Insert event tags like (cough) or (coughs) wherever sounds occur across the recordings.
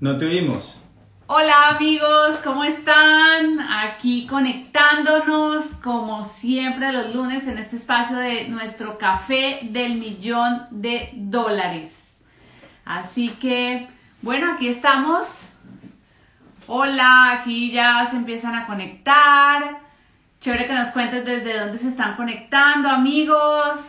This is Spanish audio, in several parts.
No te oímos. Hola amigos, ¿cómo están? Aquí conectándonos como siempre los lunes en este espacio de nuestro café del millón de dólares. Así que, bueno, aquí estamos. Hola, aquí ya se empiezan a conectar. Chévere que nos cuentes desde dónde se están conectando, amigos.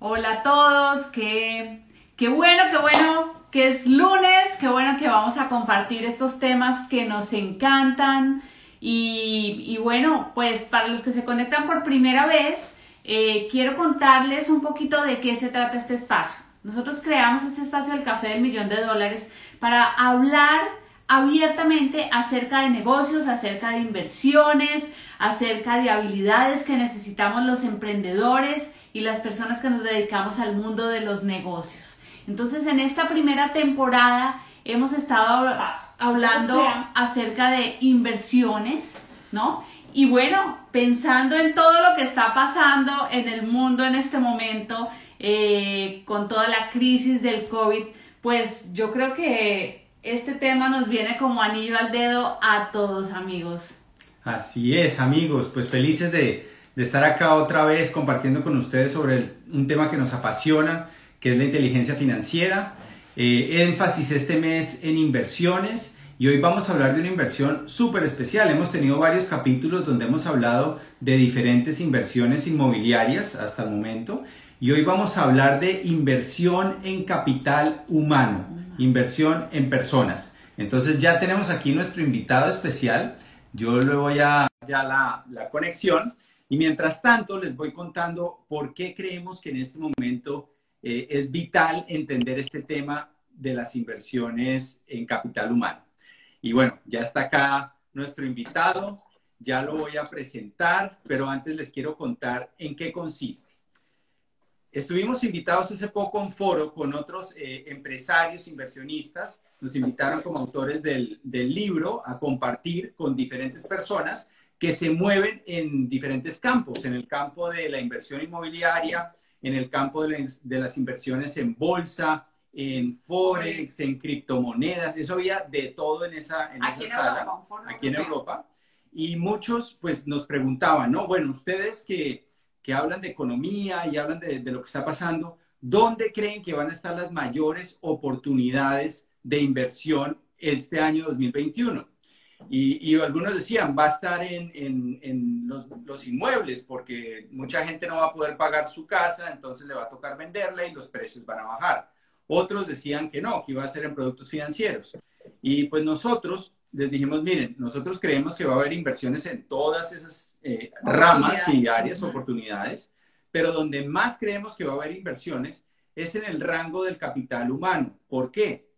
Hola a todos, qué, qué bueno, qué bueno que es lunes, qué bueno que vamos a compartir estos temas que nos encantan. Y, bueno, pues para los que se conectan por primera vez, eh, quiero contarles un poquito de qué se trata este espacio. Nosotros creamos este espacio del Café del Millón de Dólares para hablar abiertamente acerca de negocios, acerca de inversiones, acerca de habilidades que necesitamos los emprendedores y las personas que nos dedicamos al mundo de los negocios. Entonces, en esta primera temporada hemos estado hablando acerca de inversiones, ¿no? Y bueno, pensando en todo lo que está pasando en el mundo en este momento, eh, con toda la crisis del COVID, pues yo creo que este tema nos viene como anillo al dedo a todos amigos. Así es, amigos, pues felices de, estar acá otra vez compartiendo con ustedes sobre un tema que nos apasiona que es la inteligencia financiera. Eh, énfasis este mes en inversiones y hoy vamos a hablar de una inversión súper especial. Hemos tenido varios capítulos donde hemos hablado de diferentes inversiones inmobiliarias hasta el momento y hoy vamos a hablar de inversión en capital humano, inversión en personas. Entonces ya tenemos aquí nuestro invitado especial. Yo le voy a ya la, la conexión y mientras tanto les voy contando por qué creemos que en este momento eh, es vital entender este tema de las inversiones en capital humano. Y bueno, ya está acá nuestro invitado, ya lo voy a presentar, pero antes les quiero contar en qué consiste. Estuvimos invitados hace poco un foro con otros eh, empresarios, inversionistas, nos invitaron como autores del, del libro a compartir con diferentes personas que se mueven en diferentes campos, en el campo de la inversión inmobiliaria, en el campo de, las inversiones en bolsa, en forex, en criptomonedas, eso había de todo en esa, en esa sala, aquí en Europa. Y muchos pues nos preguntaban, ¿no? Bueno, ustedes que, que hablan de economía y hablan de, de, lo que está pasando, ¿dónde creen que van a estar las mayores oportunidades de inversión este año 2021? Y, algunos decían, va a estar en, los, inmuebles porque mucha gente no va a poder pagar su casa, entonces le va a tocar venderla y los precios van a bajar. Otros decían que no, que iba a ser en productos financieros. Y pues nosotros les dijimos, miren, nosotros creemos que va a haber inversiones en todas esas eh, ramas y áreas, oportunidades, pero donde más creemos que va a haber inversiones es en el rango del capital humano. ¿Por qué?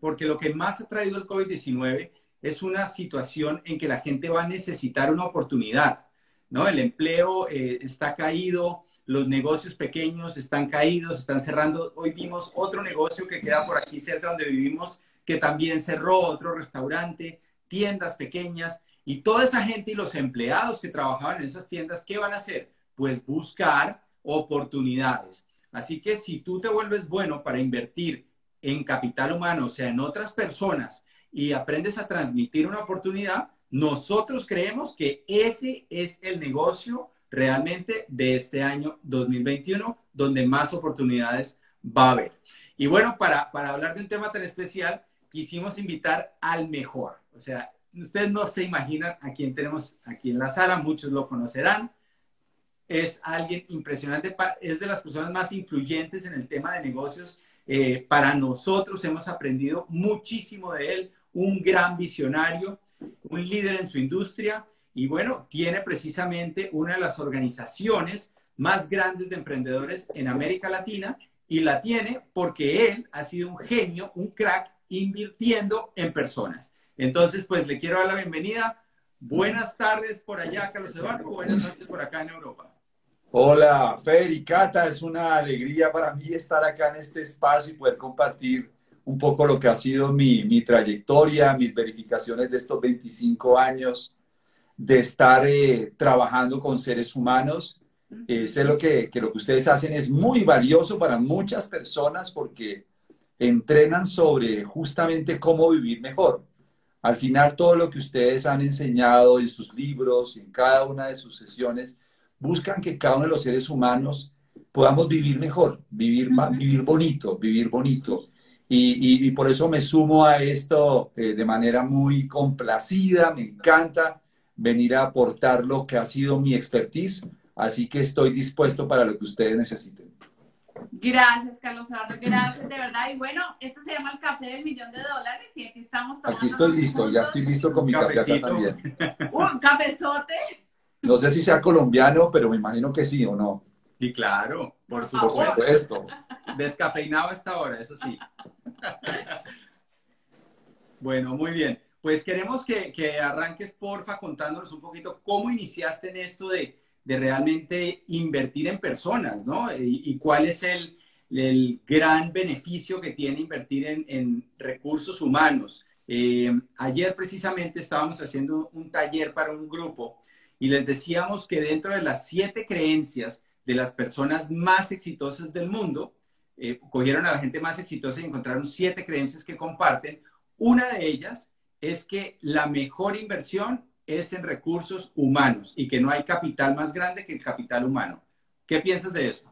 Porque lo que más ha traído el COVID-19 es una situación en que la gente va a necesitar una oportunidad, ¿no? El empleo eh, está caído, los negocios pequeños están caídos, están cerrando. Hoy vimos otro negocio que queda por aquí cerca donde vivimos que también cerró, otro restaurante, tiendas pequeñas y toda esa gente y los empleados que trabajaban en esas tiendas, ¿qué van a hacer? Pues buscar oportunidades. Así que si tú te vuelves bueno para invertir en capital humano, o sea, en otras personas, y aprendes a transmitir una oportunidad, nosotros creemos que ese es el negocio realmente de este año 2021, donde más oportunidades va a haber. Y bueno, para, para hablar de un tema tan especial, quisimos invitar al mejor. O sea, ustedes no se imaginan a quién tenemos aquí en la sala, muchos lo conocerán. Es alguien impresionante, es de las personas más influyentes en el tema de negocios. Eh, para nosotros hemos aprendido muchísimo de él, un gran visionario, un líder en su industria y bueno, tiene precisamente una de las organizaciones más grandes de emprendedores en América Latina y la tiene porque él ha sido un genio, un crack invirtiendo en personas. Entonces, pues le quiero dar la bienvenida. Buenas tardes por allá, Carlos Eduardo. Buenas noches por acá en Europa. Hola, Fer y. Es una alegría para mí estar acá en este espacio y poder compartir un poco lo que ha sido mi, mi trayectoria, mis verificaciones de estos 25 años de estar eh, trabajando con seres humanos. Eh, sé lo que, que, lo que ustedes hacen es muy valioso para muchas personas porque entrenan sobre justamente cómo vivir mejor. Al final, todo lo que ustedes han enseñado en sus libros y en cada una de sus sesiones, buscan que cada uno de los seres humanos podamos vivir mejor, vivir, vivir bonito, vivir bonito. Y, por eso me sumo a esto eh, de manera muy complacida, me encanta venir a aportar lo que ha sido mi expertise, así que estoy dispuesto para lo que ustedes necesiten. Gracias, Carlos Eduardo, gracias de verdad. Y bueno, esto se llama el café del millón de dólares y aquí estamos tomando. Aquí estoy listo, ya estoy listo con mi café también. Un cafezote. No sé si sea colombiano, pero me imagino que sí o no. Sí, claro, por supuesto. Descafeinado a esta hora, eso sí. Bueno, muy bien. Pues queremos que, que, arranques, porfa, contándonos un poquito cómo iniciaste en esto de, de realmente invertir en personas, ¿no? Y, cuál es el, el, gran beneficio que tiene invertir en, en recursos humanos. Eh, ayer precisamente estábamos haciendo un taller para un grupo y les decíamos que dentro de las siete creencias de las personas más exitosas del mundo, eh, cogieron a la gente más exitosa y encontraron siete creencias que comparten. Una de ellas es que la mejor inversión es en recursos humanos y que no hay capital más grande que el capital humano. ¿Qué piensas de eso?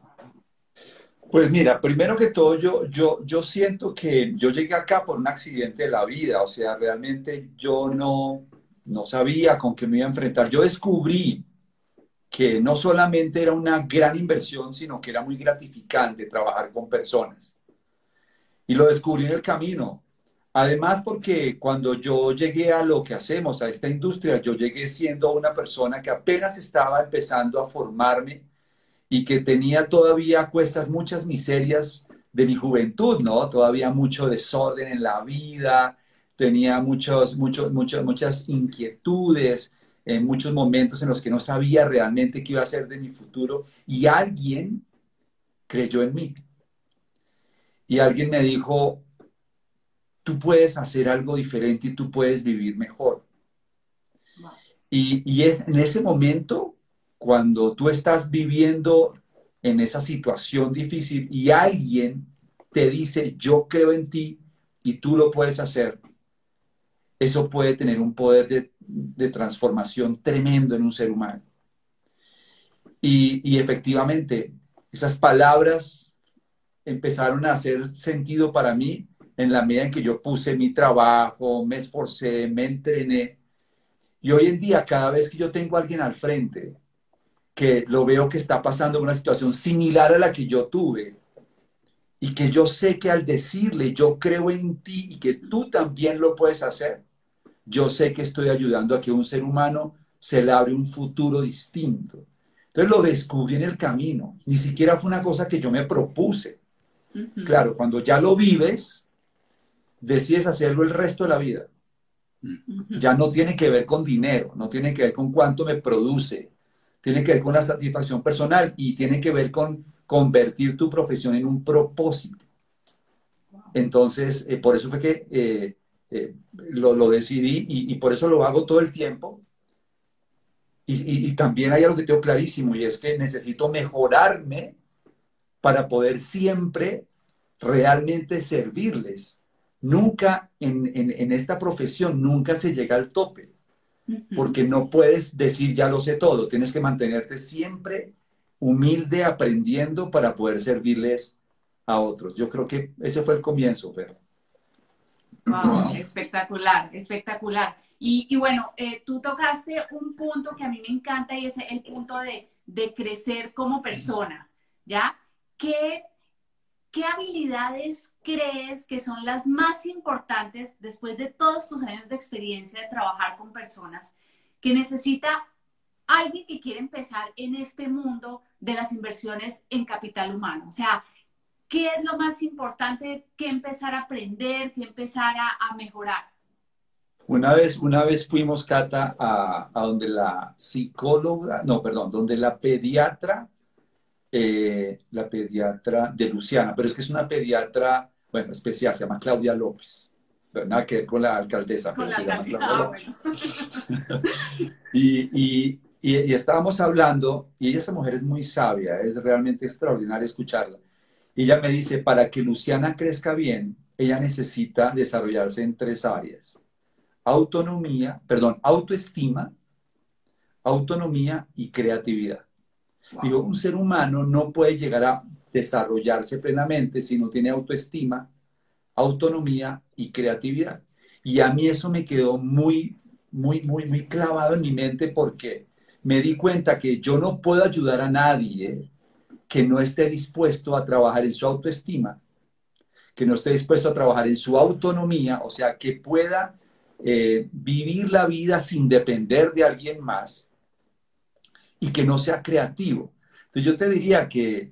Pues mira, primero que todo, yo, yo, yo siento que yo llegué acá por un accidente de la vida, o sea, realmente yo no, no sabía con qué me iba a enfrentar. Yo descubrí que no solamente era una gran inversión, sino que era muy gratificante trabajar con personas. Y lo descubrí en el camino. Además, porque cuando yo llegué a lo que hacemos, a esta industria, yo llegué siendo una persona que apenas estaba empezando a formarme y que tenía todavía cuestas muchas miserias de mi juventud, ¿no? Todavía mucho desorden en la vida, tenía muchos, muchos, muchas, muchas inquietudes, en muchos momentos en los que no sabía realmente qué iba a ser de mi futuro y alguien creyó en mí. Y alguien me dijo, tú puedes hacer algo diferente y tú puedes vivir mejor. Y, y es en ese momento, cuando tú estás viviendo en esa situación difícil y alguien te dice, yo creo en ti y tú lo puedes hacer, eso puede tener un poder de, transformación tremendo en un ser humano. Y, efectivamente, esas palabras empezaron a hacer sentido para mí en la medida en que yo puse mi trabajo, me esforcé, me entrené. Y hoy en día, cada vez que yo tengo a alguien al frente, que lo veo que está pasando una situación similar a la que yo tuve, y que yo sé que al decirle, yo creo en ti y que tú también lo puedes hacer, yo sé que estoy ayudando a que un ser humano se le abre un futuro distinto. Entonces lo descubrí en el camino. Ni siquiera fue una cosa que yo me propuse. Claro, cuando ya lo vives, decides hacerlo el resto de la vida. Ya no tiene que ver con dinero, no tiene que ver con cuánto me produce, tiene que ver con la satisfacción personal y tiene que ver con convertir tu profesión en un propósito. Entonces, eh, por eso fue que eh, eh, lo, decidí y, por eso lo hago todo el tiempo. Y, también hay algo que tengo clarísimo y es que necesito mejorarme para poder siempre realmente servirles. Nunca en, esta profesión, nunca se llega al tope, porque no puedes decir ya lo sé todo, tienes que mantenerte siempre humilde aprendiendo para poder servirles a otros. Yo creo que ese fue el comienzo, Fer espectacular, espectacular. Y, bueno, eh, tú tocaste un punto que a mí me encanta y es el punto de, crecer como persona, ¿ya? ¿Qué, ¿Qué habilidades crees que son las más importantes después de todos tus años de experiencia de trabajar con personas que necesita alguien que quiere empezar en este mundo de las inversiones en capital humano? O sea, ¿Qué es lo más importante que empezar a aprender, que empezar a, mejorar? Una vez, una vez fuimos, Cata, a, donde la psicóloga, no, perdón, donde la pediatra, eh, la pediatra de Luciana, pero es que es una pediatra, bueno, especial, se llama Claudia López. Nada que ver con la alcaldesa, pero se llama Claudia López. (laughs) y, y estábamos hablando, y ella, esa mujer es muy sabia, es realmente extraordinario escucharla y ella me dice, para que Luciana crezca bien, ella necesita desarrollarse en tres áreas. Autonomía, perdón, autoestima, autonomía y creatividad. Digo, un ser humano no puede llegar a desarrollarse plenamente si no tiene autoestima, autonomía y creatividad. Y a mí eso me quedó muy, muy, muy, muy clavado en mi mente porque me di cuenta que yo no puedo ayudar a nadie que no esté dispuesto a trabajar en su autoestima, que no esté dispuesto a trabajar en su autonomía, o sea, que pueda eh, vivir la vida sin depender de alguien más y que no sea creativo. Entonces yo te diría que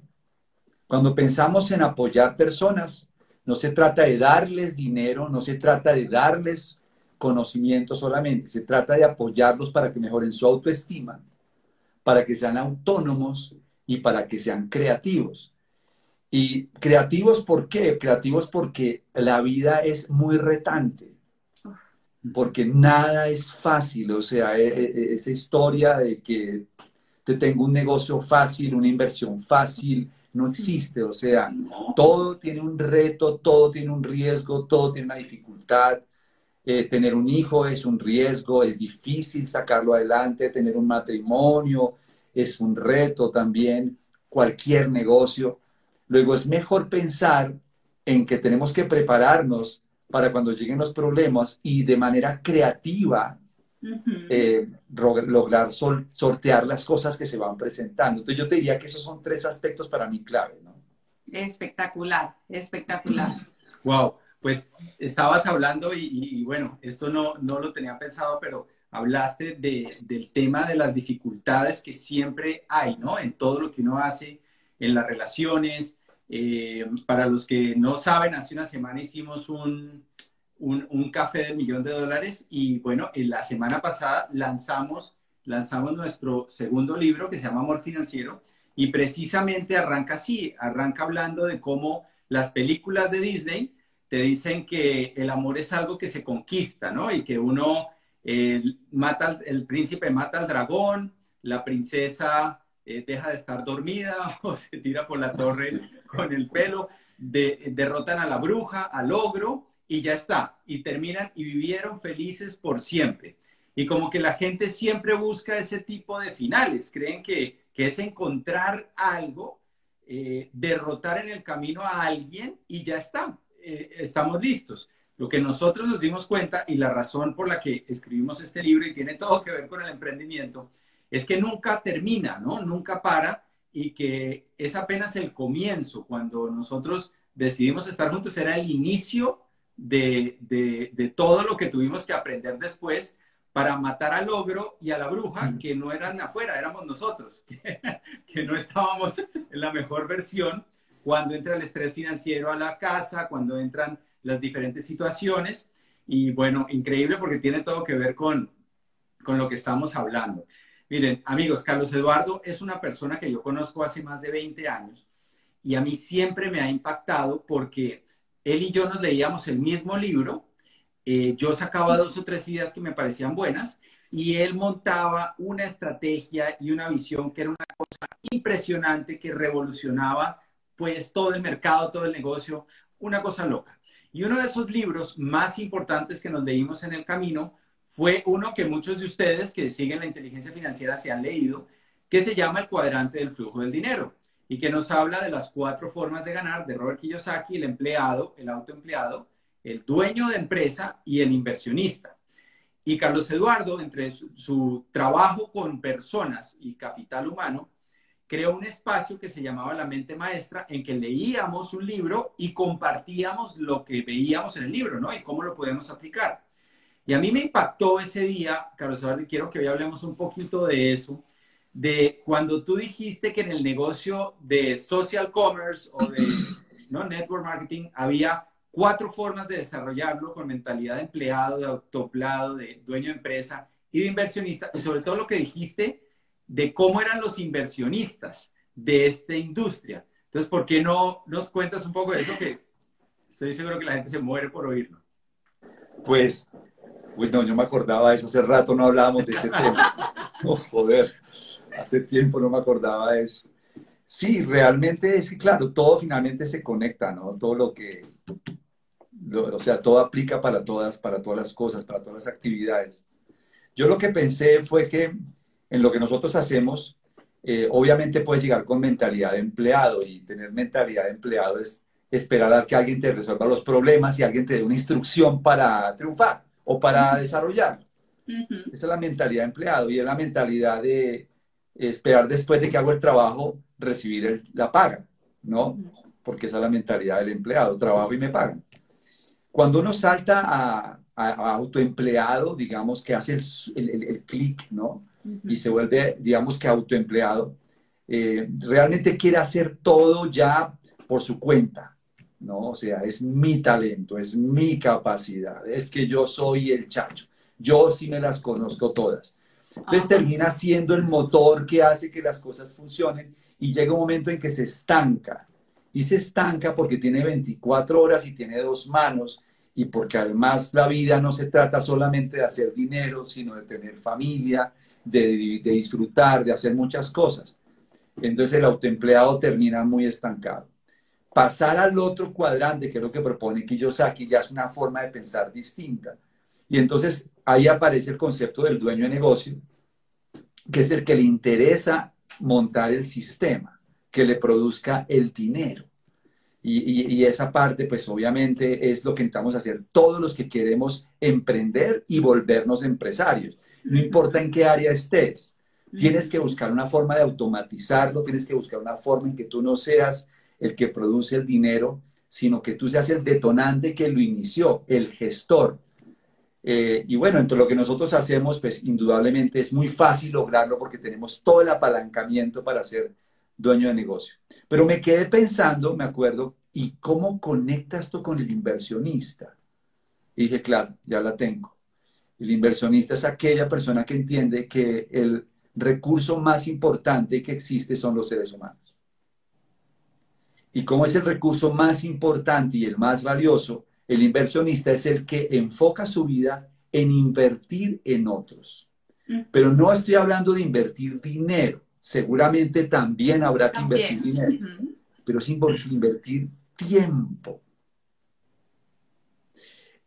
cuando pensamos en apoyar personas, no se trata de darles dinero, no se trata de darles conocimiento solamente, se trata de apoyarlos para que mejoren su autoestima, para que sean autónomos y para que sean creativos. Y creativos, ¿por qué? Creativos porque la vida es muy retante, porque nada es fácil, o sea, e, e, e, esa historia de que te tengo un negocio fácil, una inversión fácil, no existe. O sea, todo tiene un reto, todo tiene un riesgo, todo tiene una dificultad. Eh, tener un hijo es un riesgo, es difícil sacarlo adelante, tener un matrimonio es un reto también, cualquier negocio. Luego es mejor pensar en que tenemos que prepararnos para cuando lleguen los problemas y de manera creativa eh, lograr sortear las cosas que se van presentando. Entonces yo te diría que esos son tres aspectos para mí clave. ¿no? Espectacular, espectacular. Wow, pues estabas hablando y, bueno, esto no, no lo tenía pensado, pero hablaste de, del tema de las dificultades que siempre hay, ¿no? En todo lo que uno hace, en las relaciones. Eh, para los que no saben, hace una semana hicimos un, un, café de millón de dólares y bueno, en la semana pasada lanzamos, lanzamos nuestro segundo libro que se llama Amor Financiero y precisamente arranca así, arranca hablando de cómo las películas de Disney te dicen que el amor es algo que se conquista, ¿no? Y que uno mata, el príncipe mata al dragón, la princesa eh, deja de estar dormida (laughs) o se tira por la torre con el pelo, derrotan a la bruja, al ogro, y ya está. Y terminan y vivieron felices por siempre. Y como que la gente siempre busca ese tipo de finales. Creen que, es encontrar algo, eh, derrotar en el camino a alguien y ya está. Eh, estamos listos. Lo que nosotros nos dimos cuenta y la razón por la que escribimos este libro y tiene todo que ver con el emprendimiento es que nunca termina, ¿no? Nunca para y que es apenas el comienzo. Cuando nosotros decidimos estar juntos era el inicio de, todo lo que tuvimos que aprender después para matar al ogro y a la bruja, que no eran afuera, éramos nosotros, (laughs) que, no estábamos en la mejor versión cuando entra el estrés financiero a la casa, cuando entran las diferentes situaciones. Y bueno, increíble porque tiene todo que ver con, con lo que estamos hablando. Miren, amigos, Carlos Eduardo es una persona que yo conozco hace más de 20 años y a mí siempre me ha impactado porque él y yo nos leíamos el mismo libro, eh, yo sacaba dos o tres ideas que me parecían buenas y él montaba una estrategia y una visión que era una cosa impresionante que revolucionaba pues todo el mercado, todo el negocio, una cosa loca. Y uno de esos libros más importantes que nos leímos en el camino fue uno que muchos de ustedes que siguen la inteligencia financiera se han leído, que se llama El cuadrante del flujo del dinero y que nos habla de las cuatro formas de ganar de Robert Kiyosaki, el empleado, el autoempleado, el dueño de empresa y el inversionista. Y Carlos Eduardo, entre su, trabajo con personas y capital humano, creó un espacio que se llamaba La Mente Maestra, en que leíamos un libro y compartíamos lo que veíamos en el libro, ¿no? Y cómo lo podemos aplicar. Y a mí me impactó ese día, Carlos Eduardo, quiero que hoy hablemos un poquito de eso, de cuando tú dijiste que en el negocio de social commerce o de (coughs) ¿no? network marketing había cuatro formas de desarrollarlo con mentalidad de empleado, de autoplado, de dueño de empresa y de inversionista, y sobre todo lo que dijiste de cómo eran los inversionistas de esta industria. Entonces, ¿por qué no nos cuentas un poco de eso que estoy seguro que la gente se muere por oírlo? Pues, pues no, yo me acordaba de eso, hace rato no hablábamos de ese (laughs) tema. Oh, joder. Hace tiempo no me acordaba de eso. Sí, realmente es que, claro, todo finalmente se conecta, ¿no? Todo lo que, o sea, todo aplica para todas, para todas las cosas, para todas las actividades. Yo lo que pensé fue que en lo que nosotros hacemos, eh, obviamente puedes llegar con mentalidad de empleado y tener mentalidad de empleado es esperar a que alguien te resuelva los problemas y alguien te dé una instrucción para triunfar o para desarrollar. Esa es la mentalidad de empleado y es la mentalidad de esperar después de que hago el trabajo recibir la paga, ¿no? Porque esa es la mentalidad del empleado, trabajo y me pagan. Cuando uno salta a, autoempleado, digamos que hace el, el, clic, ¿no? Y se vuelve, digamos que autoempleado, eh, realmente quiere hacer todo ya por su cuenta, ¿no? O sea, es mi talento, es mi capacidad, es que yo soy el chacho, yo sí me las conozco todas. Entonces termina siendo el motor que hace que las cosas funcionen y llega un momento en que se estanca. Y se estanca porque tiene 24 horas y tiene dos manos y porque además la vida no se trata solamente de hacer dinero, sino de tener familia, de, disfrutar, de hacer muchas cosas. Entonces el autoempleado termina muy estancado. Pasar al otro cuadrante, que es lo que propone Kiyosaki, ya es una forma de pensar distinta. Y entonces ahí aparece el concepto del dueño de negocio, que es el que le interesa montar el sistema, que le produzca el dinero. Y, esa parte, pues obviamente es lo que intentamos hacer todos los que queremos emprender y volvernos empresarios. No importa en qué área estés, tienes que buscar una forma de automatizarlo, tienes que buscar una forma en que tú no seas el que produce el dinero, sino que tú seas el detonante que lo inició, el gestor. Eh, y bueno, entre lo que nosotros hacemos, pues indudablemente es muy fácil lograrlo porque tenemos todo el apalancamiento para ser dueño de negocio. Pero me quedé pensando, me acuerdo, ¿y cómo conecta esto con el inversionista? Y dije, claro, ya la tengo. El inversionista es aquella persona que entiende que el recurso más importante que existe son los seres humanos. Y como es el recurso más importante y el más valioso, el inversionista es el que enfoca su vida en invertir en otros. Mm. Pero no estoy hablando de invertir dinero. Seguramente también habrá que invertir dinero. Pero es invertir tiempo.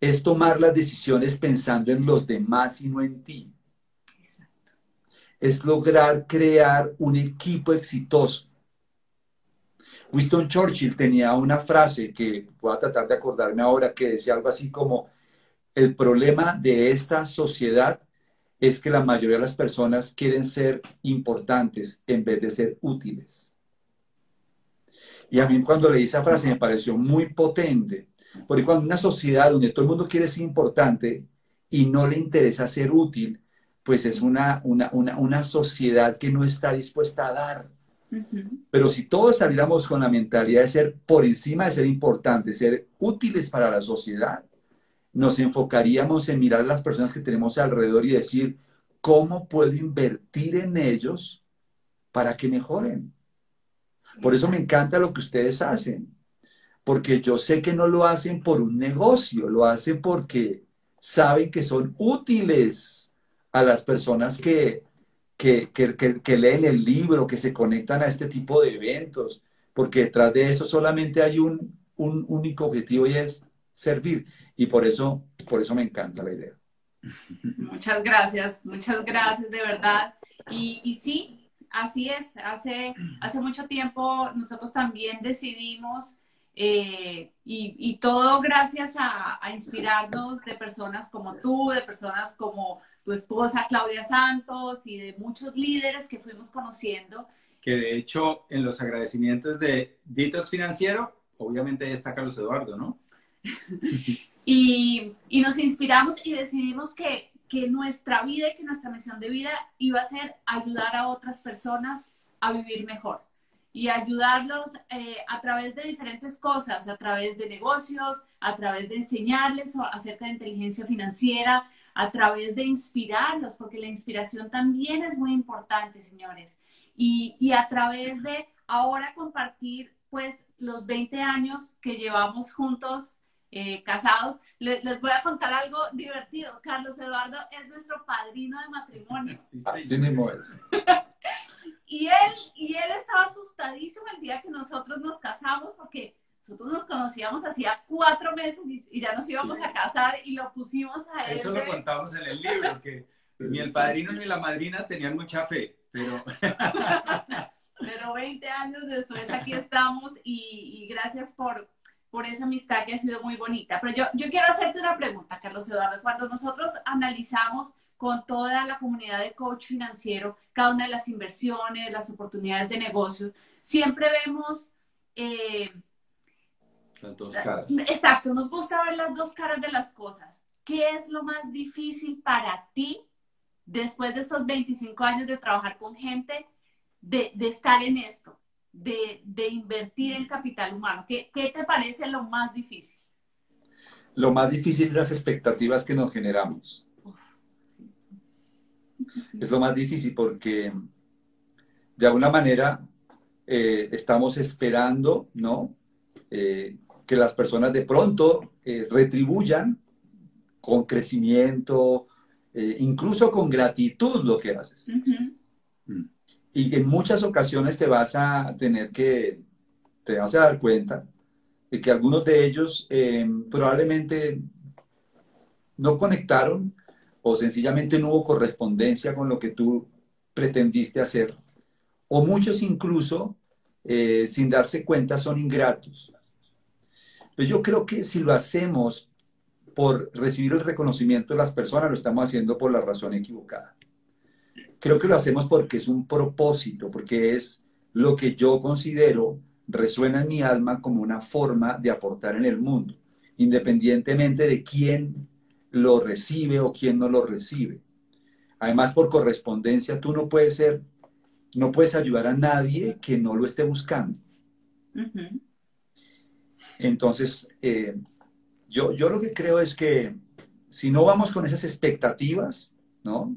Es tomar las decisiones pensando en los demás y no en ti. Es lograr crear un equipo exitoso Winston Churchill tenía una frase que voy a tratar de acordarme ahora que decía algo así como, el problema de esta sociedad es que la mayoría de las personas quieren ser importantes en vez de ser útiles. Y a mí cuando leí esa frase me pareció muy potente, porque cuando una sociedad donde todo el mundo quiere ser importante y no le interesa ser útil, pues es una, una, una sociedad que no está dispuesta a dar. Pero si todos saliéramos con la mentalidad de ser por encima de ser importantes, ser útiles para la sociedad, nos enfocaríamos en mirar a las personas que tenemos alrededor y decir, ¿cómo puedo invertir en ellos para que mejoren? Por eso me encanta lo que ustedes hacen, porque yo sé que no lo hacen por un negocio, lo hacen porque saben que son útiles a las personas que, que, leen el libro, que se conectan a este tipo de eventos, porque detrás de eso solamente hay un, único objetivo y es servir. Y por eso, por eso me encanta la idea. Muchas gracias, muchas gracias de verdad. Y, y sí, así es. Hace, hace mucho tiempo nosotros también decidimos eh, y, todo gracias a, a, inspirarnos de personas como tú, de personas como tu esposa Claudia Santos y de muchos líderes que fuimos conociendo. Que de hecho en los agradecimientos de Detox Financiero, obviamente está Carlos Eduardo, ¿no? (laughs) y, y, nos inspiramos y decidimos que, que nuestra vida y que nuestra misión de vida iba a ser ayudar a otras personas a vivir mejor y ayudarlos eh, a través de diferentes cosas, a través de negocios, a través de enseñarles acerca de inteligencia financiera, a través de inspirarlos, porque la inspiración también es muy importante, señores. Y, a través de ahora compartir, pues, los 20 años que llevamos juntos, eh, casados, les, voy a contar algo divertido. Carlos Eduardo es nuestro padrino de matrimonio. (laughs) Así mismo es. (laughs) y, él, y él estaba asustadísimo el día que nosotros nos casamos porque nosotros nos conocíamos hacía cuatro meses y, ya nos íbamos a casar y lo pusimos a él. Eso lo contamos en el libro, que (laughs) ni el padrino ni la madrina tenían mucha fe, pero... (laughs) pero 20 años después aquí estamos y, gracias por, por esa amistad que ha sido muy bonita. Pero yo, yo quiero hacerte una pregunta, Carlos Eduardo. Cuando nosotros analizamos con toda la comunidad de coach financiero cada una de las inversiones, las oportunidades de negocios, siempre vemos... Eh, las dos caras. Exacto, nos gusta ver las dos caras de las cosas. ¿Qué es lo más difícil para ti después de esos 25 años de trabajar con gente de, estar en esto, de, invertir en capital humano? ¿Qué, te parece lo más difícil? Lo más difícil las expectativas que nos generamos. Es lo más difícil porque de alguna manera eh, estamos esperando, ¿no? Eh, que las personas de pronto eh, retribuyan con crecimiento, incluso con gratitud lo que haces. Y en muchas ocasiones te vas a tener que, te vas a dar cuenta de que algunos de ellos probablemente no conectaron o sencillamente no hubo correspondencia con lo que tú pretendiste hacer. O muchos incluso, eh, sin darse cuenta, son ingratos. Pero yo creo que si lo hacemos por recibir el reconocimiento de las personas, lo estamos haciendo por la razón equivocada. Creo que lo hacemos porque es un propósito, porque es lo que yo considero resuena en mi alma como una forma de aportar en el mundo, independientemente de quién lo recibe o quién no lo recibe. Además, por correspondencia, tú no puedes ser, no puedes ayudar a nadie que no lo esté buscando. Entonces, eh, yo, yo lo que creo es que si no vamos con esas expectativas, ¿no?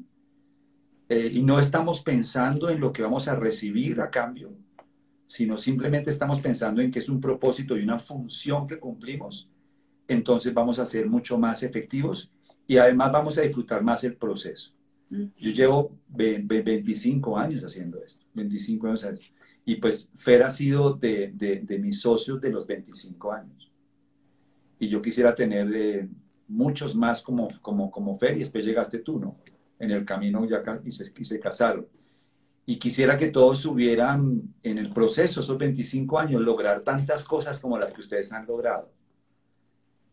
Eh, y no estamos pensando en lo que vamos a recibir a cambio, sino simplemente estamos pensando en que es un propósito y una función que cumplimos, entonces vamos a ser mucho más efectivos y además vamos a disfrutar más el proceso. Yo llevo 25 años haciendo esto, 25 años. Y pues Fer ha sido de, de, mis socios de los 25 años. Y yo quisiera tener eh, muchos más como, como, como Fer y después llegaste tú, ¿no? en el camino ya y se, y se casaron. Y quisiera que todos hubieran en el proceso, esos 25 años, lograr tantas cosas como las que ustedes han logrado.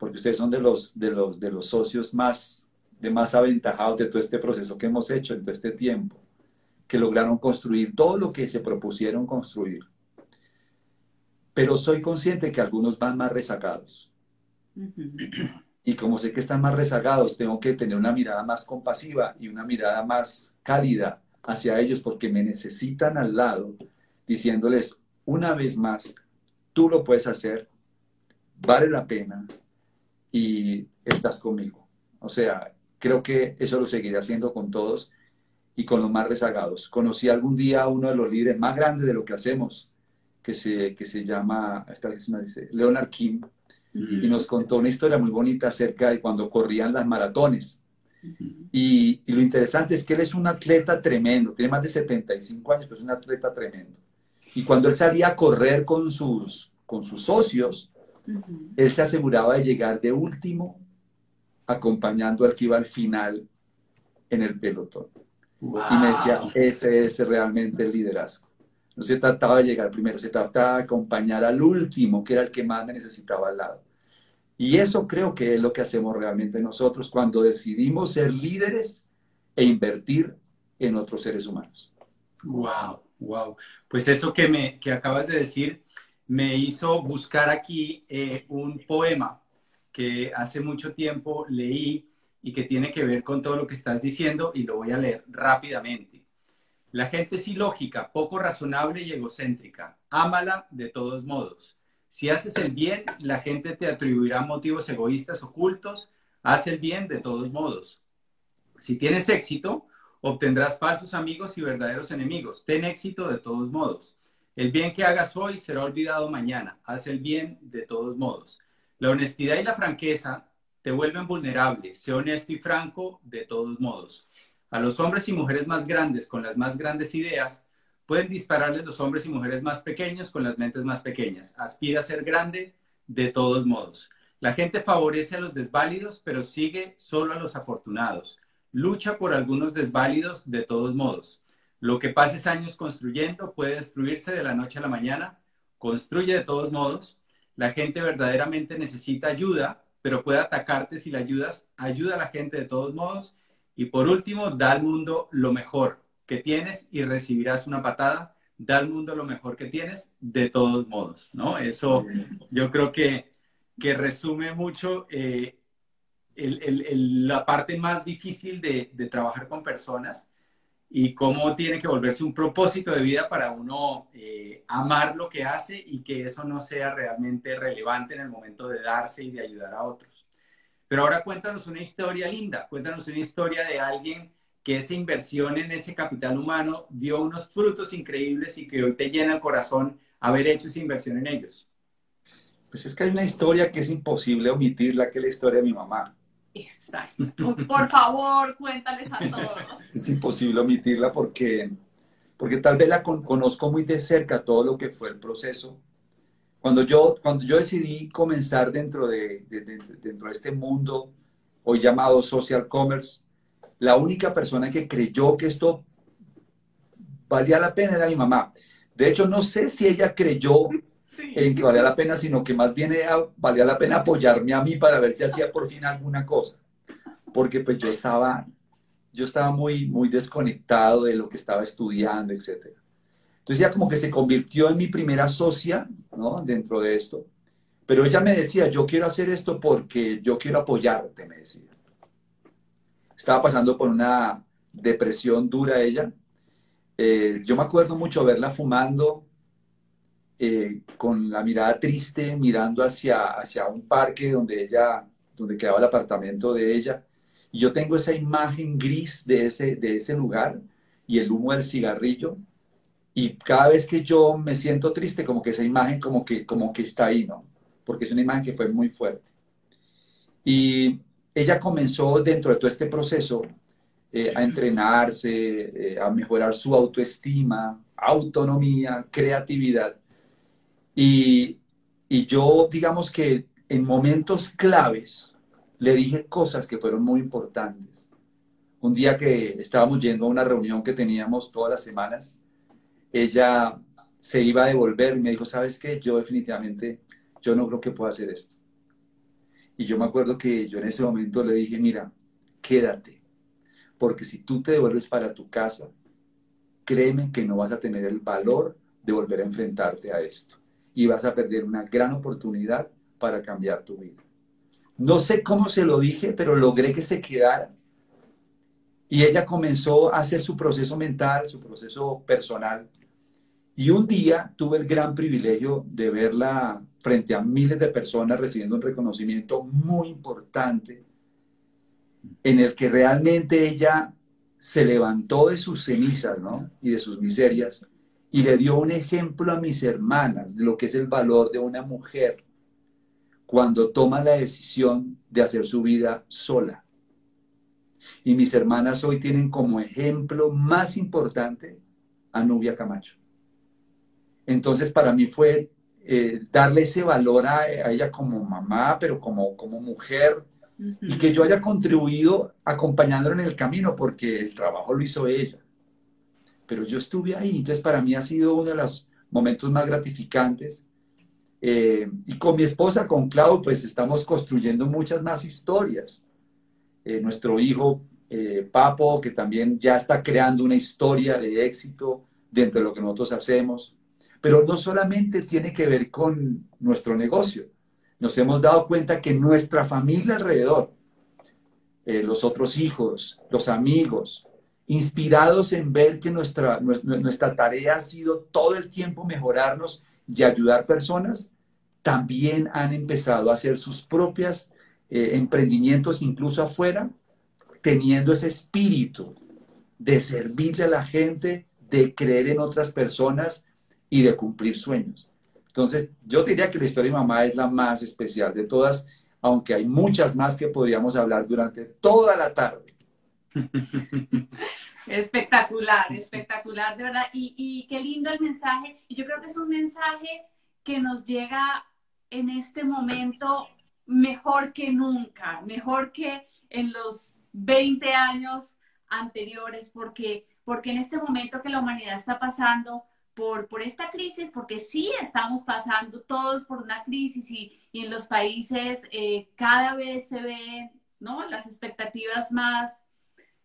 Porque ustedes son de los, de los, de los socios más, de más aventajados de todo este proceso que hemos hecho en todo este tiempo, que lograron construir todo lo que se propusieron construir. Pero soy consciente que algunos van más rezagados. Y como sé que están más rezagados, tengo que tener una mirada más compasiva y una mirada más cálida hacia ellos porque me necesitan al lado, diciéndoles una vez más, tú lo puedes hacer, vale la pena y estás conmigo. O sea, creo que eso lo seguiré haciendo con todos y con los más rezagados. Conocí algún día a uno de los líderes más grandes de lo que hacemos, que se, que se llama, Leonard Kim, y nos contó una historia muy bonita acerca de cuando corrían las maratones. y, lo interesante es que él es un atleta tremendo, tiene más de 75 años, pero es un atleta tremendo. Y cuando él salía a correr con sus, con sus socios, él se aseguraba de llegar de último, acompañando al que iba al final en el pelotón. Y me decía, ese es realmente el liderazgo. No se trataba de llegar primero, se trataba de acompañar al último, que era el que más me necesitaba al lado. Y eso creo que es lo que hacemos realmente nosotros cuando decidimos ser líderes e invertir en otros seres humanos. Wow, wow. Pues eso que me que acabas de decir me hizo buscar aquí eh, un poema que hace mucho tiempo leí y que tiene que ver con todo lo que estás diciendo y lo voy a leer rápidamente. La gente es ilógica, poco razonable y egocéntrica. Ámala de todos modos. Si haces el bien, la gente te atribuirá motivos egoístas ocultos. Haz el bien de todos modos. Si tienes éxito, obtendrás falsos amigos y verdaderos enemigos. Ten éxito de todos modos. El bien que hagas hoy será olvidado mañana. Haz el bien de todos modos. La honestidad y la franqueza te vuelven vulnerable. Sé honesto y franco de todos modos. A los hombres y mujeres más grandes con las más grandes ideas pueden dispararles los hombres y mujeres más pequeños con las mentes más pequeñas. Aspira a ser grande, de todos modos. La gente favorece a los desválidos, pero sigue solo a los afortunados. Lucha por algunos desválidos de todos modos. Lo que pases años construyendo puede destruirse de la noche a la mañana. Construye de todos modos. La gente verdaderamente necesita ayuda, pero puede atacarte si la ayudas. Ayuda a la gente de todos modos. Y por último, da al mundo lo mejor que tienes y recibirás una patada. Da al mundo lo mejor que tienes de todos modos, ¿no? Eso yo creo que, que resume mucho eh, la parte más difícil de, de, trabajar con personas y cómo tiene que volverse un propósito de vida para uno eh, amar lo que hace y que eso no sea realmente relevante en el momento de darse y de ayudar a otros. Pero ahora cuéntanos una historia linda, cuéntanos una historia de alguien que esa inversión en ese capital humano dio unos frutos increíbles y que hoy te llena el corazón haber hecho esa inversión en ellos. Pues es que hay una historia que es imposible omitirla, que es la historia de mi mamá. Exacto. Por favor, cuéntales a todos. Es imposible omitirla porque, porque tal vez la conozco muy de cerca todo lo que fue el proceso. Cuando yo, cuando yo decidí comenzar dentro de, dentro de este mundo, hoy llamado social commerce, la única persona que creyó que esto valía la pena era mi mamá. De hecho, no sé si ella creyó en que valía la pena, sino que más bien valía la pena apoyarme a mí para ver si hacía por fin alguna cosa. Porque pues yo estaba, yo estaba muy, muy desconectado de lo que estaba estudiando, etc. Entonces ya como que se convirtió en mi primera socia, ¿no? Dentro de esto. Pero ella me decía, yo quiero hacer esto porque yo quiero apoyarte, me decía. Estaba pasando por una depresión dura ella. Eh, yo me acuerdo mucho verla fumando, eh, con la mirada triste, mirando hacia, hacia un parque donde ella, donde quedaba el apartamento de ella. Y yo tengo esa imagen gris de ese, de ese lugar y el humo del cigarrillo. Y cada vez que yo me siento triste, como que esa imagen como que, como que está ahí, ¿no? Porque es una imagen que fue muy fuerte. Y ella comenzó dentro de todo este proceso eh, a entrenarse, eh, a mejorar su autoestima, autonomía, creatividad. Y, yo, digamos que en momentos claves, le dije cosas que fueron muy importantes. Un día que estábamos yendo a una reunión que teníamos todas las semanas, ella se iba a devolver y me dijo, ¿sabes qué? Yo definitivamente, yo no creo que pueda hacer esto. Y yo me acuerdo que yo en ese momento le dije, mira, quédate, porque si tú te devuelves para tu casa, créeme que no vas a tener el valor de volver a enfrentarte a esto y vas a perder una gran oportunidad para cambiar tu vida. No sé cómo se lo dije, pero logré que se quedara. Y ella comenzó a hacer su proceso mental, su proceso personal. Y un día tuve el gran privilegio de verla frente a miles de personas recibiendo un reconocimiento muy importante en el que realmente ella se levantó de sus cenizas ¿no? y de sus miserias y le dio un ejemplo a mis hermanas de lo que es el valor de una mujer cuando toma la decisión de hacer su vida sola. Y mis hermanas hoy tienen como ejemplo más importante a Nubia Camacho. Entonces para mí fue eh, darle ese valor a, ella como mamá, pero como, como mujer, y que yo haya contribuido acompañándola en el camino, porque el trabajo lo hizo ella pero yo estuve ahí, entonces para mí ha sido uno de los momentos más gratificantes. Eh, y con mi esposa, con Clau, pues estamos construyendo muchas más historias. Eh, nuestro hijo eh, Papo, que también ya está creando una historia de éxito dentro de lo que nosotros hacemos. Pero no solamente tiene que ver con nuestro negocio. Nos hemos dado cuenta que nuestra familia alrededor, los otros hijos, los amigos, inspirados en ver que nuestra, nuestra tarea ha sido todo el tiempo mejorarnos y ayudar personas, también han empezado a hacer sus propios eh, emprendimientos incluso afuera, teniendo ese espíritu de servirle a la gente, de creer en otras personas y de cumplir sueños. Entonces, yo diría que la historia de mamá es la más especial de todas, aunque hay muchas más que podríamos hablar durante toda la tarde. (laughs) Espectacular, espectacular, de verdad. Y, qué lindo el mensaje. Y yo creo que es un mensaje que nos llega en este momento mejor que nunca, mejor que en los 20 años anteriores, porque, porque en este momento que la humanidad está pasando por, por esta crisis, porque sí estamos pasando todos por una crisis y, en los países eh, cada vez se ven ¿no? las expectativas más,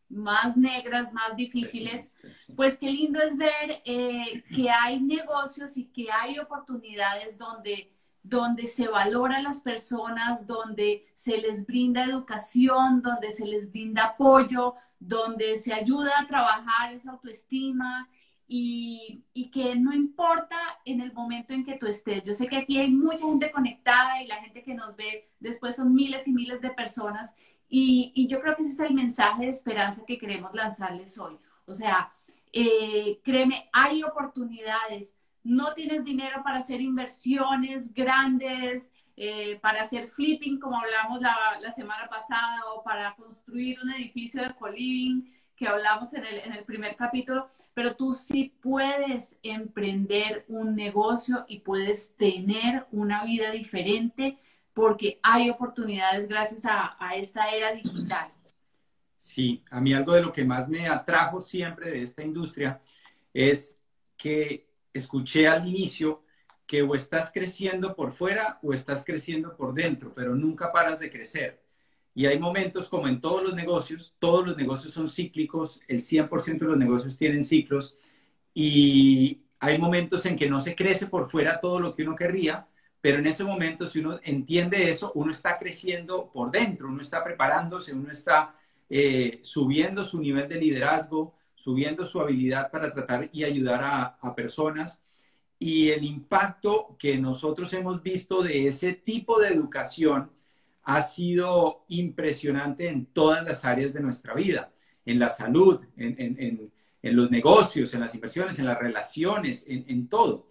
más negras, más difíciles, pues qué lindo es ver eh, que hay negocios y que hay oportunidades donde donde se valora a las personas, donde se les brinda educación, donde se les brinda apoyo, donde se ayuda a trabajar esa autoestima y, y, que no importa en el momento en que tú estés. Yo sé que aquí hay mucha gente conectada y la gente que nos ve después son miles y miles de personas y, y yo creo que ese es el mensaje de esperanza que queremos lanzarles hoy. O sea, eh, créeme, hay oportunidades no tienes dinero para hacer inversiones grandes, eh, para hacer flipping, como hablamos la, semana pasada, o para construir un edificio de co-living, que hablamos en el, en el primer capítulo, pero tú sí puedes emprender un negocio y puedes tener una vida diferente porque hay oportunidades gracias a, esta era digital. Sí, a mí algo de lo que más me atrajo siempre de esta industria es que escuché al inicio que o estás creciendo por fuera o estás creciendo por dentro, pero nunca paras de crecer. Y hay momentos como en todos los negocios, todos los negocios son cíclicos, el 100% de los negocios tienen ciclos y hay momentos en que no se crece por fuera todo lo que uno querría, pero en ese momento si uno entiende eso, uno está creciendo por dentro, uno está preparándose, uno está eh, subiendo su nivel de liderazgo, subiendo su habilidad para tratar y ayudar a, personas. Y el impacto que nosotros hemos visto de ese tipo de educación ha sido impresionante en todas las áreas de nuestra vida, en la salud, en, los negocios, en las inversiones, en las relaciones, en, todo.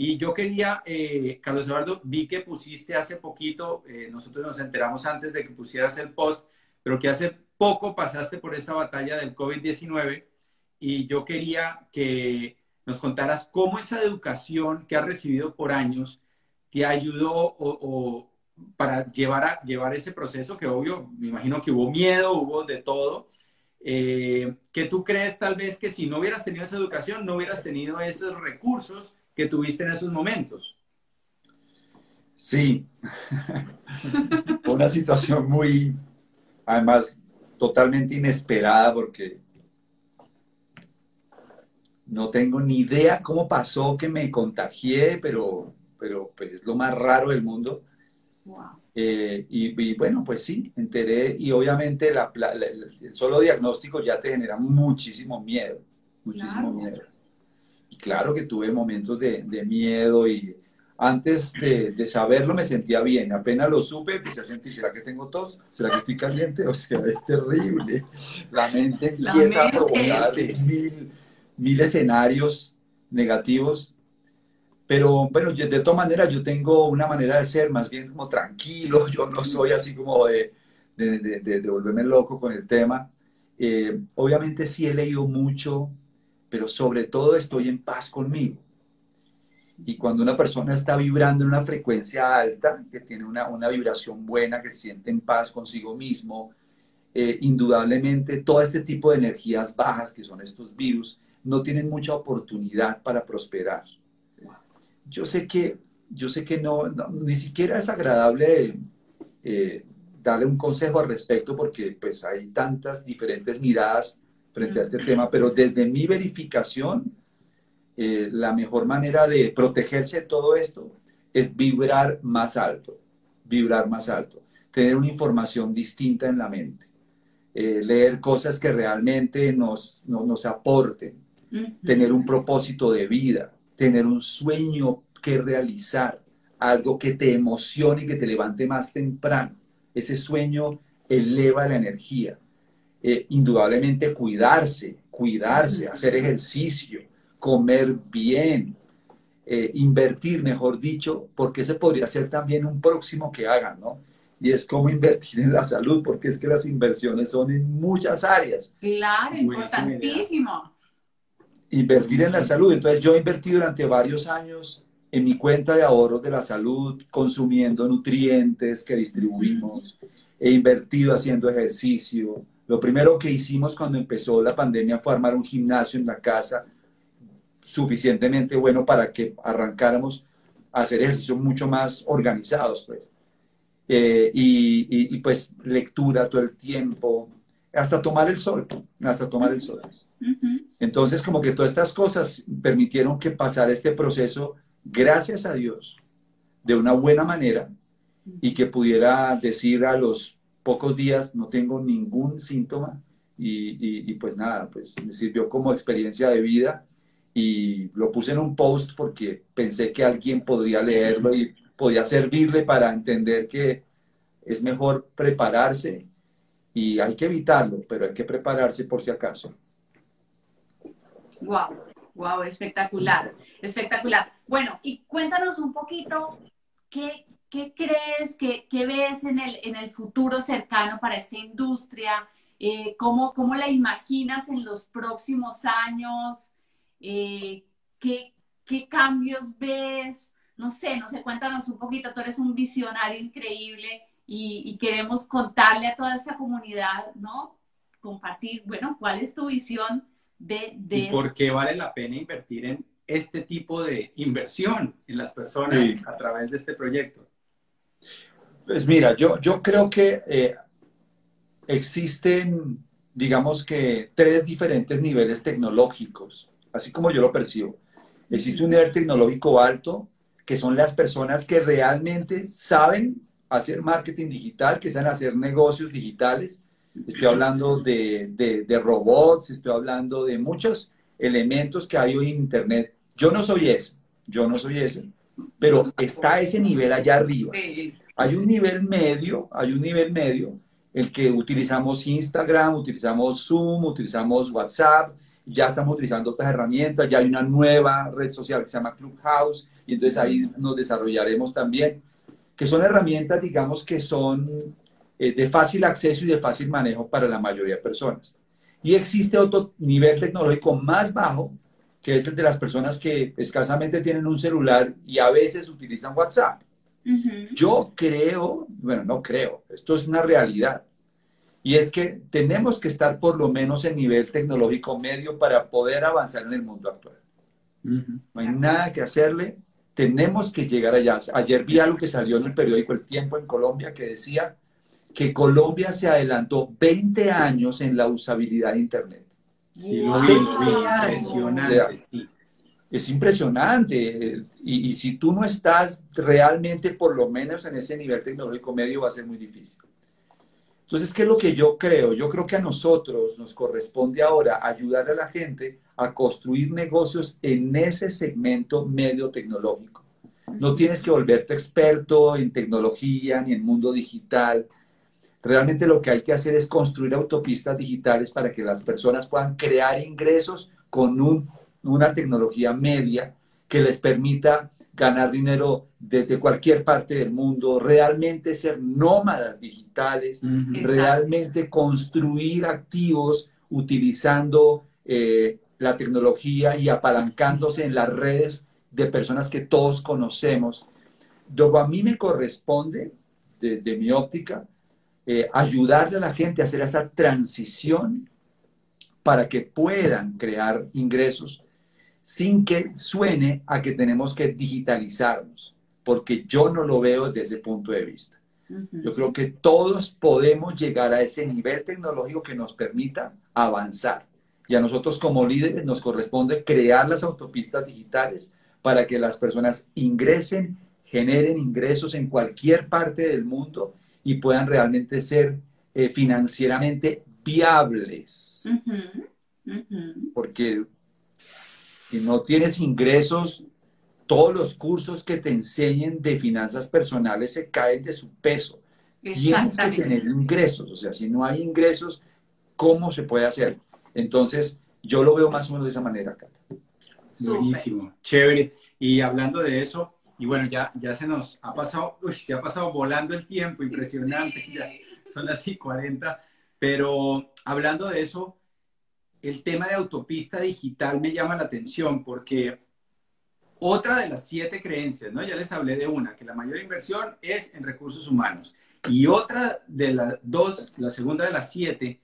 Y yo quería, eh, Carlos Eduardo, vi que pusiste hace poquito, eh, nosotros nos enteramos antes de que pusieras el post, pero que hace poco pasaste por esta batalla del COVID-19 y yo quería que nos contaras cómo esa educación que has recibido por años te ayudó o, para llevar, a, llevar ese proceso que obvio, me imagino que hubo miedo, hubo de todo. Eh, que tú crees tal vez que si no hubieras tenido esa educación, no hubieras tenido esos recursos que tuviste en esos momentos. Sí, una situación muy, además, totalmente inesperada porque no tengo ni idea cómo pasó que me contagié, pero, pero pues es lo más raro del mundo. Eh, y, bueno, pues sí, enteré y obviamente el solo diagnóstico ya te genera muchísimo miedo, muchísimo miedo. Claro que tuve momentos de, miedo y antes de, saberlo me sentía bien, apenas lo supe empecé a sentir, ¿será que tengo tos? ¿Será que estoy caliente? O sea, es terrible. La mente empieza a provocar mil mil escenarios negativos, pero bueno, de todas maneras yo tengo una manera de ser más bien como tranquilo, yo no soy así como de, de, volverme loco con el tema. Eh, obviamente sí he leído mucho, pero sobre todo estoy en paz conmigo. Y cuando una persona está vibrando en una frecuencia alta, que tiene una, una vibración buena, que se siente en paz consigo mismo, eh, indudablemente todo este tipo de energías bajas, que son estos virus, no tienen mucha oportunidad para prosperar. Yo sé que, yo sé que no, ni siquiera es agradable eh, darle un consejo al respecto porque pues hay tantas diferentes miradas frente a este tema, pero desde mi verificación, eh, la mejor manera de protegerse de todo esto es vibrar más alto, vibrar más alto, tener una información distinta en la mente, eh, leer cosas que realmente nos, nos aporten, tener un propósito de vida, tener un sueño que realizar, algo que te emocione y que te levante más temprano. Ese sueño eleva la energía. Eh, indudablemente cuidarse, cuidarse, hacer ejercicio, comer bien, eh, invertir, mejor dicho, porque ese podría ser también un próximo que hagan, ¿no? Y es cómo (laughs) invertir en la salud, porque es que las inversiones son en muchas áreas. Claro, importantísimo invertir en la salud. Entonces yo invertí durante varios años en mi cuenta de ahorros de la salud, consumiendo nutrientes que distribuimos, he invertido haciendo ejercicio. Lo primero que hicimos cuando empezó la pandemia fue armar un gimnasio en la casa suficientemente bueno para que arrancáramos a hacer ejercicios mucho más organizados, pues. Eh, y, y, pues lectura todo el tiempo, hasta tomar el sol, hasta tomar el sol. Entonces, como que todas estas cosas permitieron que pasara este proceso, gracias a Dios, de una buena manera y que pudiera decir a los pocos días, no tengo ningún síntoma y, pues nada, pues me sirvió como experiencia de vida y lo puse en un post porque pensé que alguien podría leerlo y podía servirle para entender que es mejor prepararse y hay que evitarlo, pero hay que prepararse por si acaso. Wow, wow, espectacular, espectacular. Bueno, y cuéntanos un poquito qué, qué crees, qué, qué, ves en el, en el futuro cercano para esta industria, eh, ¿cómo, ¿cómo, la imaginas en los próximos años, eh, ¿qué, qué cambios ves, no sé, no sé, cuéntanos un poquito, tú eres un visionario increíble y, y queremos contarle a toda esta comunidad, ¿no? Compartir, bueno, ¿cuál es tu visión? de... de ¿Por qué vale la pena invertir en este tipo de inversión en las personas a través de este proyecto? Pues mira, yo, yo creo que eh, existen, digamos que, tres diferentes niveles tecnológicos, así como yo lo percibo. Existe un nivel tecnológico alto, que son las personas que realmente saben hacer marketing digital, que saben hacer negocios digitales, estoy hablando de, de, robots, estoy hablando de muchos elementos que hay hoy en Internet. Yo no soy ese, yo no soy ese, pero está ese nivel allá arriba. Hay un nivel medio, hay un nivel medio, el que utilizamos Instagram, utilizamos Zoom, utilizamos WhatsApp, ya estamos utilizando otras herramientas, ya hay una nueva red social que se llama Clubhouse, y entonces ahí nos desarrollaremos también, que son herramientas, digamos, que son eh, de fácil acceso y de fácil manejo para la mayoría de personas. Y existe otro nivel tecnológico más bajo, que es el de las personas que escasamente tienen un celular y a veces utilizan WhatsApp. Yo creo, bueno, no creo, esto es una realidad. Y es que tenemos que estar por lo menos en nivel tecnológico medio para poder avanzar en el mundo actual. No hay nada que hacerle, tenemos que llegar allá. Ayer vi algo que salió en el periódico El Tiempo en Colombia que decía que Colombia se adelantó 20 años en la usabilidad de Internet. Sí, lo vi, impresionante. Es impresionante. Y, si tú no estás realmente, por lo menos en ese nivel tecnológico medio, va a ser muy difícil. Entonces, ¿qué es lo que yo creo? Yo creo que a nosotros nos corresponde ahora ayudar a la gente a construir negocios en ese segmento medio tecnológico. No tienes que volverte experto en tecnología ni en mundo digital Realmente lo que hay que hacer es construir autopistas digitales para que las personas puedan crear ingresos con una tecnología media que les permita ganar dinero desde cualquier parte del mundo, realmente ser nómadas digitales, realmente construir activos utilizando eh, la tecnología y apalancándose en las redes de personas que todos conocemos. Luego a mí me corresponde, desde mi óptica, eh, ayudarle a la gente a hacer esa transición para que puedan crear ingresos sin que suene a que tenemos que digitalizarnos, porque yo no lo veo desde ese punto de vista. Yo creo que todos podemos llegar a ese nivel tecnológico que nos permita avanzar. Y a nosotros como líderes nos corresponde crear las autopistas digitales para que las personas ingresen, generen ingresos en cualquier parte del mundo y puedan realmente ser eh, financieramente viables. Porque si no tienes ingresos, todos los cursos que te enseñen de finanzas personales se caen de su peso. Tienes que tener ingresos, o sea, si no hay ingresos, ¿cómo se puede hacer? Entonces, yo lo veo más o menos de esa manera, Cata. Buenísimo, chévere. Y hablando de eso, y bueno, ya, ya se nos ha pasado, se ha pasado volando el tiempo, impresionante, ya son las y 40. Pero hablando de eso, el tema de autopista digital me llama la atención porque otra de las siete creencias, ¿no? Ya les hablé de una, que la mayor inversión es en recursos humanos. Y otra de las dos, la segunda de las siete,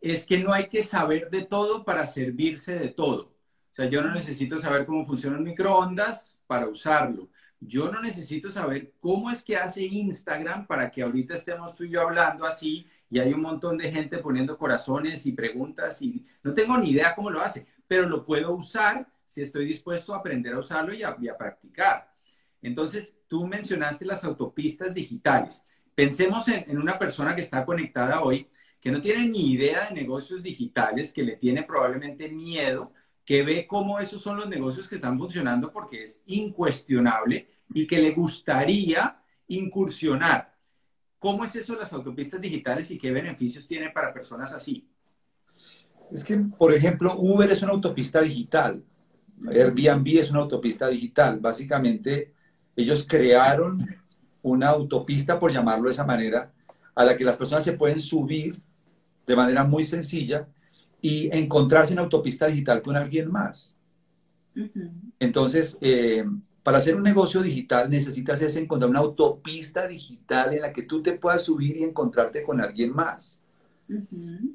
es que no hay que saber de todo para servirse de todo. O sea, yo no necesito saber cómo funciona un microondas para usarlo. Yo no necesito saber cómo es que hace Instagram para que ahorita estemos tú y yo hablando así y hay un montón de gente poniendo corazones y preguntas y no tengo ni idea cómo lo hace, pero lo puedo usar si estoy dispuesto a aprender a usarlo y a, practicar. Entonces, tú mencionaste las autopistas digitales. Pensemos en, una persona que está conectada hoy, que no tiene ni idea de negocios digitales, que le tiene probablemente miedo, que ve cómo esos son los negocios que están funcionando porque es incuestionable y que le gustaría incursionar. ¿Cómo es eso las autopistas digitales y qué beneficios tiene para personas así? Es que, por ejemplo, Uber es una autopista digital. Airbnb es una autopista digital. Básicamente, ellos crearon una autopista, por llamarlo de esa manera, a la que las personas se pueden subir de manera muy sencilla y encontrarse en autopista digital con alguien más. Entonces, eh, para hacer un negocio digital necesitas es encontrar una autopista digital en la que tú te puedas subir y encontrarte con alguien más.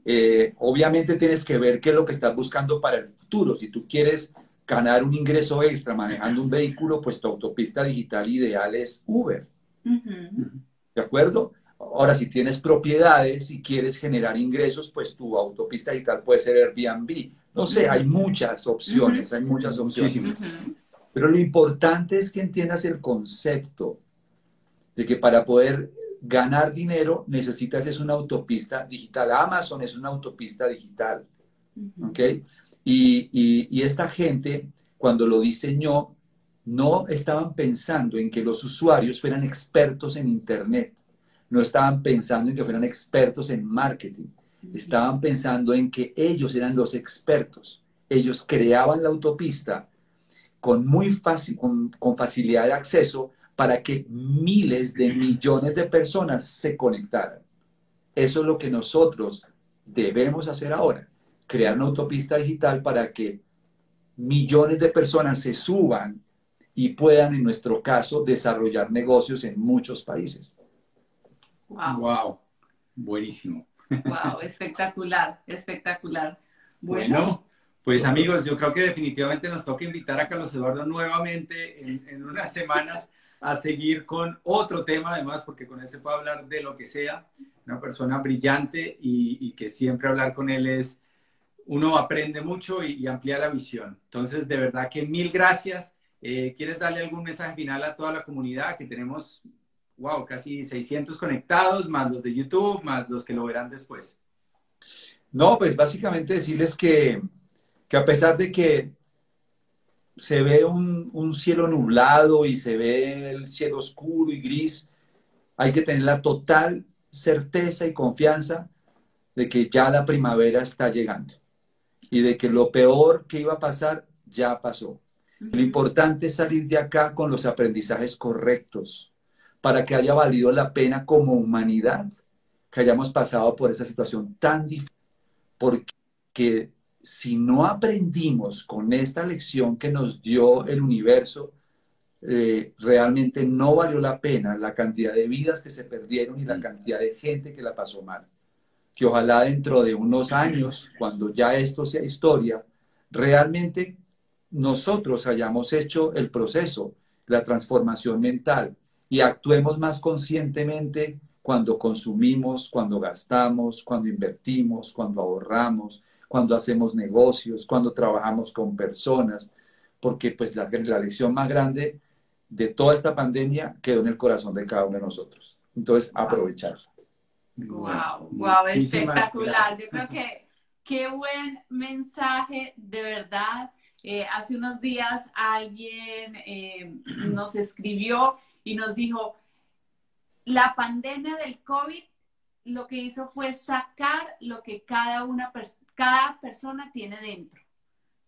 Eh, obviamente tienes que ver qué es lo que estás buscando para el futuro. Si tú quieres ganar un ingreso extra manejando un vehículo, pues tu autopista digital ideal es Uber. ¿De acuerdo? Ahora, si tienes propiedades y quieres generar ingresos, pues tu autopista digital puede ser Airbnb. No sé, hay muchas opciones, hay muchas opciones. Pero lo importante es que entiendas el concepto de que para poder ganar dinero necesitas es una autopista digital. Amazon es una autopista digital. ¿Ok? Y, esta gente, cuando lo diseñó, no estaban pensando en que los usuarios fueran expertos en Internet, no estaban pensando en que fueran expertos en marketing, estaban pensando en que ellos eran los expertos. Ellos creaban la autopista con muy fácil, con, con facilidad de acceso para que miles de millones de personas se conectaran. Eso es lo que nosotros debemos hacer ahora crear una autopista digital para que millones de personas se suban y puedan, en nuestro caso, desarrollar negocios en muchos países. Wow, buenísimo. Wow, espectacular, espectacular. Bueno, pues amigos, yo creo que definitivamente nos toca invitar a Carlos Eduardo nuevamente en, unas semanas a seguir con otro tema, además, porque con él se puede hablar de lo que sea. Una persona brillante y que siempre hablar con él es uno aprende mucho y, amplía la visión. Entonces, de verdad que mil gracias. Eh, ¿Quieres darle algún mensaje final a toda la comunidad que tenemos, wow, casi 600 conectados, más los de YouTube, más los que lo verán después? No, pues básicamente decirles que, que a pesar de que se ve un, un, cielo nublado y se ve el cielo oscuro y gris, hay que tener la total certeza y confianza de que ya la primavera está llegando y de que lo peor que iba a pasar ya pasó. Lo importante es salir de acá con los aprendizajes correctos para que haya valido la pena como humanidad que hayamos pasado por esa situación tan difícil. Porque si no aprendimos con esta lección que nos dio el universo, eh, realmente no valió la pena la cantidad de vidas que se perdieron y la cantidad de gente que la pasó mal. Que ojalá dentro de unos años, cuando ya esto sea historia, realmente nosotros hayamos hecho el proceso, la transformación mental y actuemos más conscientemente cuando consumimos, cuando gastamos, cuando invertimos, cuando ahorramos, cuando hacemos negocios, cuando trabajamos con personas, porque pues la, la lección más grande de toda esta pandemia quedó en el corazón de cada uno de nosotros. Entonces, aprovecharla. Wow, wow, espectacular. Yo creo que qué buen mensaje, de verdad. Eh, hace unos días alguien eh, nos escribió y nos dijo, la pandemia del COVID lo que hizo fue sacar lo que cada, una cada persona tiene dentro,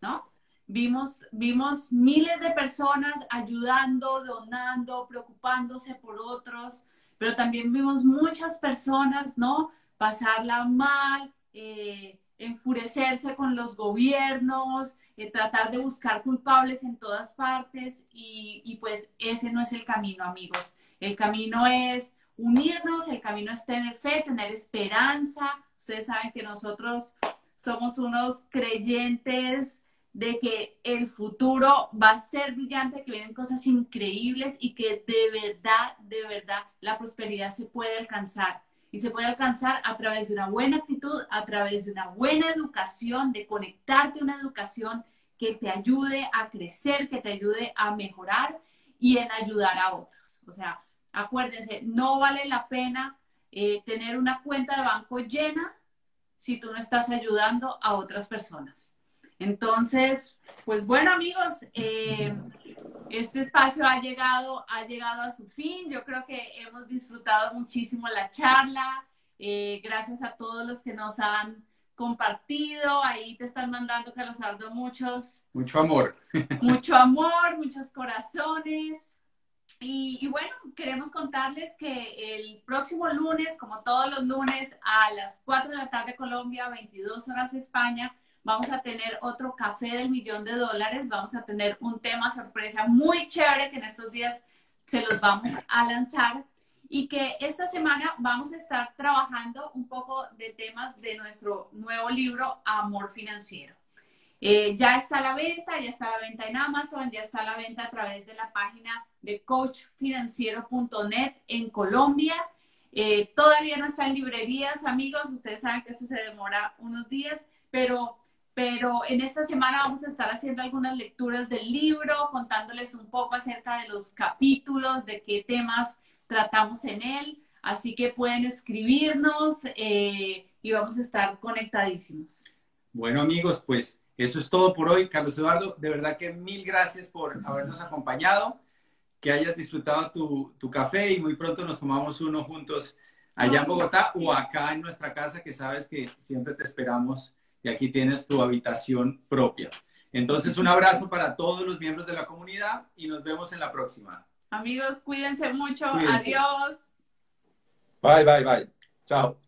¿no? Vimos, vimos miles de personas ayudando, donando, preocupándose por otros, pero también vimos muchas personas, ¿no? Pasarla mal, eh, enfurecerse con los gobiernos, eh, tratar de buscar culpables en todas partes y, y pues ese no es el camino, amigos. El camino es unirnos, el camino es tener fe, tener esperanza. Ustedes saben que nosotros somos unos creyentes de que el futuro va a ser brillante, que vienen cosas increíbles y que de verdad, de verdad, la prosperidad se puede alcanzar. Y se puede alcanzar a través de una buena actitud, a través de una buena educación, de conectarte a una educación que te ayude a crecer, que te ayude a mejorar y en ayudar a otros. O sea, acuérdense, no vale la pena eh, tener una cuenta de banco llena si tú no estás ayudando a otras personas. Entonces, pues bueno amigos, eh, este espacio ha llegado, ha llegado a su fin. Yo creo que hemos disfrutado muchísimo la charla. Eh, gracias a todos los que nos han compartido. Ahí te están mandando, Carlos Ardo, muchos. Mucho amor. (laughs) Mucho amor, muchos corazones. Y, bueno, queremos contarles que el próximo lunes, como todos los lunes, a las 4 de la tarde Colombia, 22 horas España, vamos a tener otro café del millón de dólares, vamos a tener un tema sorpresa muy chévere que en estos días se los vamos a lanzar y que esta semana vamos a estar trabajando un poco de temas de nuestro nuevo libro Amor Financiero. Eh, ya está la venta, ya está la venta en Amazon, ya está la venta a través de la página de coachfinanciero.net en Colombia. Eh, todavía no está en librerías, amigos. Ustedes saben que eso se demora unos días, pero pero en esta semana vamos a estar haciendo algunas lecturas del libro, contándoles un poco acerca de los capítulos, de qué temas tratamos en él. Así que pueden escribirnos eh, y vamos a estar conectadísimos. Bueno amigos, pues eso es todo por hoy. Carlos Eduardo, de verdad que mil gracias por habernos acompañado, que hayas disfrutado tu, tu café y muy pronto nos tomamos uno juntos allá en Bogotá o acá en nuestra casa, que sabes que siempre te esperamos y aquí tienes tu habitación propia. Entonces, un abrazo para todos los miembros de la comunidad y nos vemos en la próxima. Amigos, cuídense mucho. Adiós. Bye, bye, bye. Chao.